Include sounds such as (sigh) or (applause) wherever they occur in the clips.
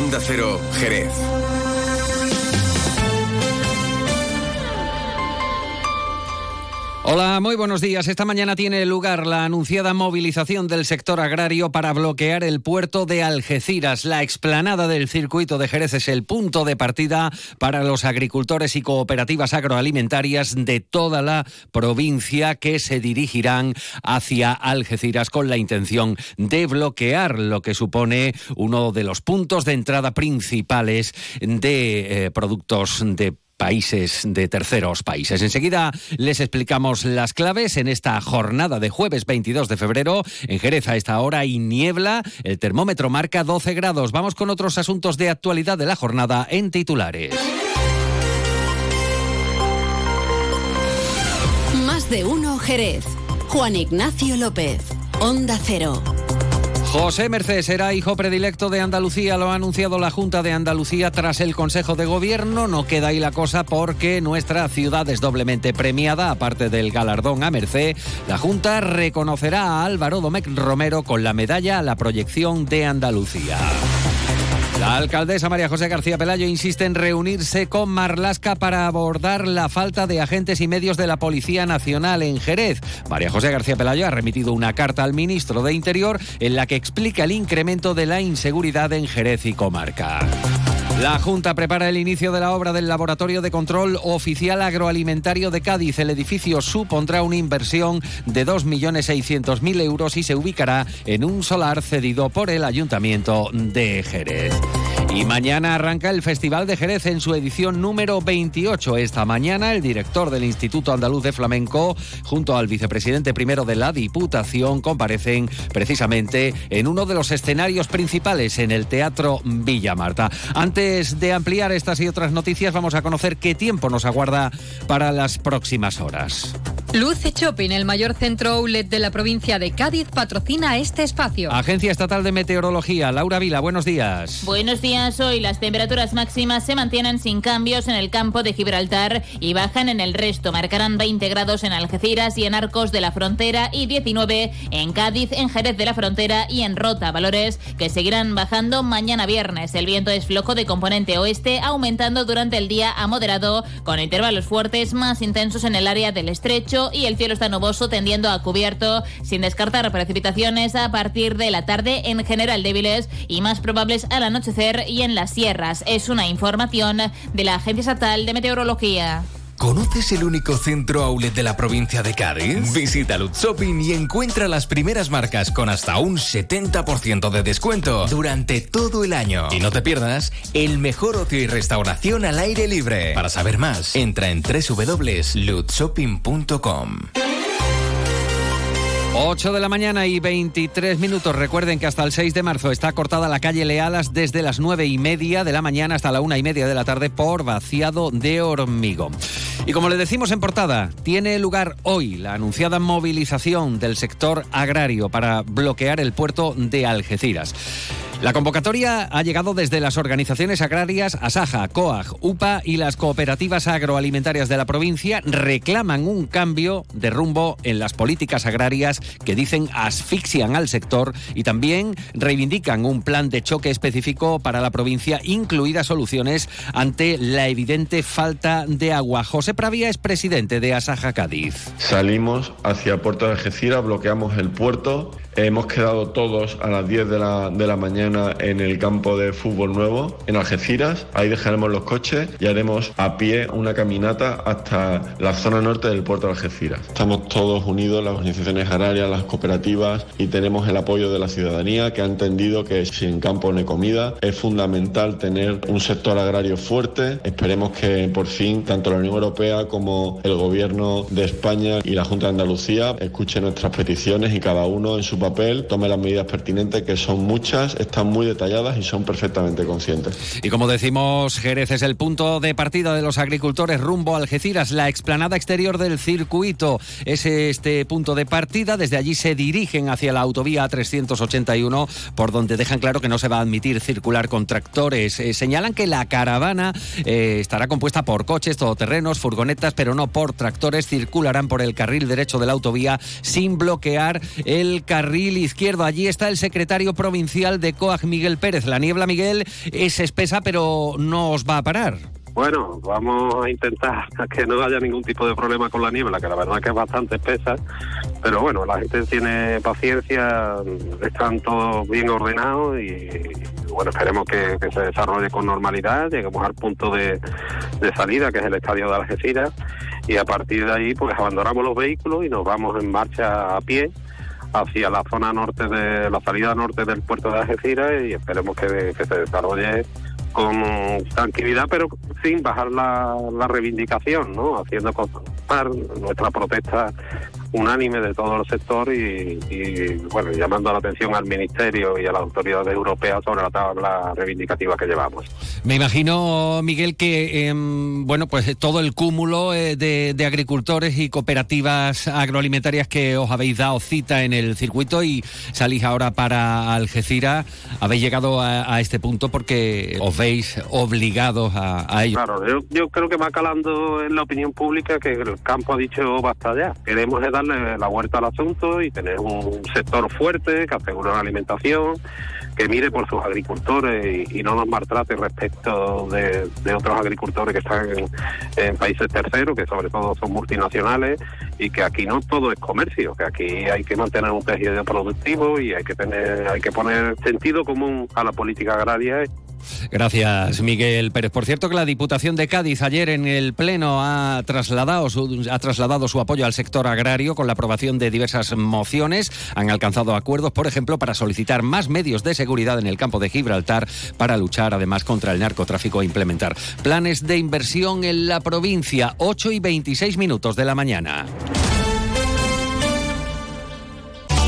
Onda Cero, Jerez. Hola, muy buenos días. Esta mañana tiene lugar la anunciada movilización del sector agrario para bloquear el puerto de Algeciras. La explanada del circuito de Jerez es el punto de partida para los agricultores y cooperativas agroalimentarias de toda la provincia que se dirigirán hacia Algeciras con la intención de bloquear lo que supone uno de los puntos de entrada principales de eh, productos de países de terceros países. Enseguida les explicamos las claves en esta jornada de jueves 22 de febrero. En Jerez a esta hora y niebla. El termómetro marca 12 grados. Vamos con otros asuntos de actualidad de la jornada en titulares. Más de uno Jerez. Juan Ignacio López. Onda Cero. José Merced será hijo predilecto de Andalucía, lo ha anunciado la Junta de Andalucía tras el Consejo de Gobierno. No queda ahí la cosa porque nuestra ciudad es doblemente premiada, aparte del galardón a Merced. La Junta reconocerá a Álvaro Domecq Romero con la medalla a la proyección de Andalucía. La alcaldesa María José García Pelayo insiste en reunirse con Marlasca para abordar la falta de agentes y medios de la Policía Nacional en Jerez. María José García Pelayo ha remitido una carta al ministro de Interior en la que explica el incremento de la inseguridad en Jerez y comarca. La Junta prepara el inicio de la obra del Laboratorio de Control Oficial Agroalimentario de Cádiz. El edificio supondrá una inversión de 2.600.000 euros y se ubicará en un solar cedido por el Ayuntamiento de Jerez. Y mañana arranca el Festival de Jerez en su edición número 28. Esta mañana el director del Instituto Andaluz de Flamenco junto al vicepresidente primero de la Diputación comparecen precisamente en uno de los escenarios principales en el Teatro Villa Marta. De ampliar estas y otras noticias vamos a conocer qué tiempo nos aguarda para las próximas horas. Luce Shopping, el mayor centro outlet de la provincia de Cádiz, patrocina este espacio. Agencia Estatal de Meteorología, Laura Vila, buenos días. Buenos días. Hoy las temperaturas máximas se mantienen sin cambios en el campo de Gibraltar y bajan en el resto. Marcarán 20 grados en Algeciras y en Arcos de la Frontera y 19 en Cádiz, en Jerez de la Frontera y en Rota. Valores que seguirán bajando mañana viernes. El viento es flojo de componente oeste, aumentando durante el día a moderado, con intervalos fuertes más intensos en el área del estrecho y el cielo está nuboso tendiendo a cubierto, sin descartar precipitaciones a partir de la tarde en general débiles y más probables al anochecer y en las sierras. Es una información de la Agencia Estatal de Meteorología. ¿Conoces el único centro outlet de la provincia de Cádiz? Visita Lutz Shopping y encuentra las primeras marcas con hasta un 70% de descuento durante todo el año. Y no te pierdas el mejor ocio y restauración al aire libre. Para saber más, entra en www.lutzshopping.com. 8 de la mañana y 23 minutos. Recuerden que hasta el 6 de marzo está cortada la calle Lealas desde las 9 y media de la mañana hasta la 1 y media de la tarde por vaciado de hormigón. Y como le decimos en portada, tiene lugar hoy la anunciada movilización del sector agrario para bloquear el puerto de Algeciras. La convocatoria ha llegado desde las organizaciones agrarias Asaja, COAG, UPA y las cooperativas agroalimentarias de la provincia reclaman un cambio de rumbo en las políticas agrarias que dicen asfixian al sector y también reivindican un plan de choque específico para la provincia, incluidas soluciones ante la evidente falta de agua. José Pravia es presidente de Asaja Cádiz. Salimos hacia Puerto de Algeciras, bloqueamos el puerto, hemos quedado todos a las 10 de la, de la mañana en el campo de fútbol nuevo en Algeciras. Ahí dejaremos los coches y haremos a pie una caminata hasta la zona norte del puerto de Algeciras. Estamos todos unidos, las organizaciones agrarias, las cooperativas y tenemos el apoyo de la ciudadanía que ha entendido que sin campo no hay comida. Es fundamental tener un sector agrario fuerte. Esperemos que por fin tanto la Unión Europea como el Gobierno de España y la Junta de Andalucía escuchen nuestras peticiones y cada uno en su papel tome las medidas pertinentes que son muchas. Están muy detalladas y son perfectamente conscientes. Y como decimos, Jerez es el punto de partida de los agricultores rumbo a Algeciras. La explanada exterior del circuito es este punto de partida. Desde allí se dirigen hacia la autovía 381, por donde dejan claro que no se va a admitir circular con tractores. Eh, señalan que la caravana eh, estará compuesta por coches, todoterrenos, furgonetas, pero no por tractores. Circularán por el carril derecho de la autovía sin bloquear el carril carril izquierdo. Allí está el secretario provincial de COAG, Miguel Pérez. La niebla, Miguel, es espesa, pero no os va a parar. Bueno, vamos a intentar (laughs) que no haya ningún tipo de problema con la niebla, que la verdad que es bastante espesa, pero bueno, la gente tiene paciencia, están todos bien ordenados y bueno, esperemos que, se desarrolle con normalidad, lleguemos al punto de, salida, que es el estadio de Algeciras, y a partir de ahí pues abandonamos los vehículos y nos vamos en marcha a pie hacia la zona norte de la salida norte del puerto de Algeciras y esperemos que se desarrolle con tranquilidad, pero sin bajar la, la reivindicación, ¿no? Haciendo constar nuestra protesta unánime de todo el sector y, bueno, llamando la atención al Ministerio y a las autoridades europeas sobre la tabla reivindicativa que llevamos. Me imagino, Miguel, que em, bueno, pues todo el cúmulo eh, de, agricultores y cooperativas agroalimentarias que os habéis dado cita en el circuito y salís ahora para Algeciras, habéis llegado a, este punto porque os veis obligados a, a ello. Claro, yo, yo creo que va calando en la opinión pública que el campo ha dicho basta ya. Queremos la vuelta al asunto y tener un sector fuerte que asegure la alimentación, que mire por sus agricultores y, no nos maltrate respecto de, otros agricultores que están en, países terceros, que sobre todo son multinacionales, y que aquí no todo es comercio, que aquí hay que mantener un tejido productivo y hay que tener, hay que poner sentido común a la política agraria. Gracias, Miguel Pérez. Por cierto que la Diputación de Cádiz ayer en el Pleno ha trasladado, su, ha trasladado su apoyo al sector agrario con la aprobación de diversas mociones. Han alcanzado acuerdos, por ejemplo, para solicitar más medios de seguridad en el campo de Gibraltar para luchar además contra el narcotráfico e implementar planes de inversión en la provincia. 8 y 26 minutos de la mañana.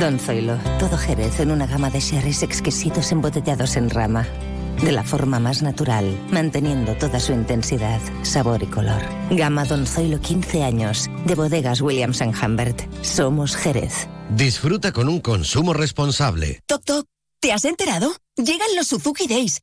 Don Zoilo, todo Jerez en una gama de sherries exquisitos embotellados en rama. De la forma más natural, manteniendo toda su intensidad, sabor y color. Gama Don Zoilo 15 años, de bodegas Williams ⁇ Humbert. Somos Jerez. Disfruta con un consumo responsable. Toc Toc, ¿te has enterado? Llegan los Suzuki Days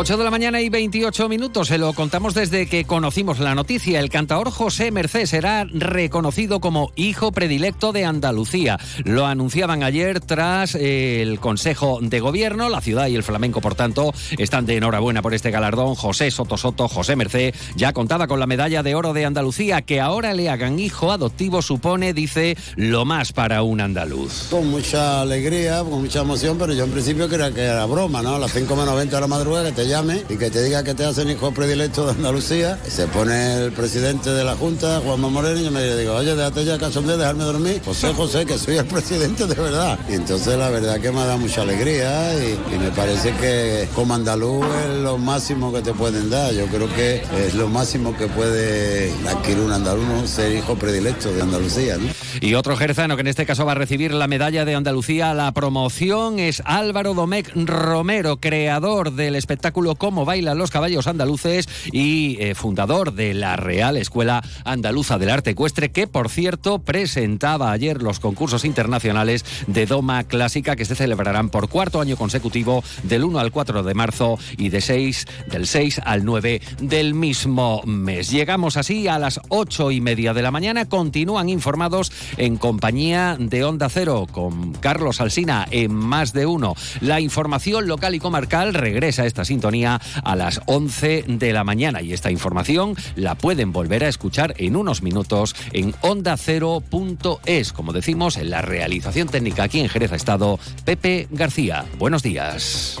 8 de la mañana y 28 minutos. Se lo contamos desde que conocimos la noticia. El cantador José Merced será reconocido como hijo predilecto de Andalucía. Lo anunciaban ayer tras eh, el Consejo de Gobierno. La ciudad y el flamenco, por tanto, están de enhorabuena por este galardón. José Soto Soto, José Merced, ya contaba con la medalla de oro de Andalucía. Que ahora le hagan hijo adoptivo supone, dice, lo más para un andaluz. Con mucha alegría, con mucha emoción, pero yo en principio creía que era broma, ¿no? A las 5 menos 20 de la madrugada te llame y que te diga que te hacen hijo predilecto de Andalucía. Se pone el presidente de la Junta, Juanma Moreno, y yo me digo, oye, déjate ya de dejarme dormir. José José, que soy el (laughs) presidente de verdad. Y entonces la verdad que me da mucha alegría y, me parece que como andaluz es lo máximo que te pueden dar. Yo creo que es lo máximo que puede adquirir un andaluz, ser hijo predilecto de Andalucía. Y otro jerzano que en este caso va a recibir la medalla de Andalucía, la promoción es Álvaro Domecq Romero, creador del espectáculo Cómo bailan los caballos andaluces y eh, fundador de la Real Escuela Andaluza del Arte Ecuestre, que por cierto presentaba ayer los concursos internacionales de Doma Clásica que se celebrarán por cuarto año consecutivo del 1 al 4 de marzo y de 6, del 6 al 9 del mismo mes. Llegamos así a las 8 y media de la mañana. Continúan informados en compañía de Onda Cero con Carlos Alsina en más de uno. La información local y comarcal regresa a esta sintonía a las 11 de la mañana. Y esta información la pueden volver a escuchar en unos minutos en ondacero.es. Como decimos, en la realización técnica aquí en Jerez ha estado Pepe García. Buenos días.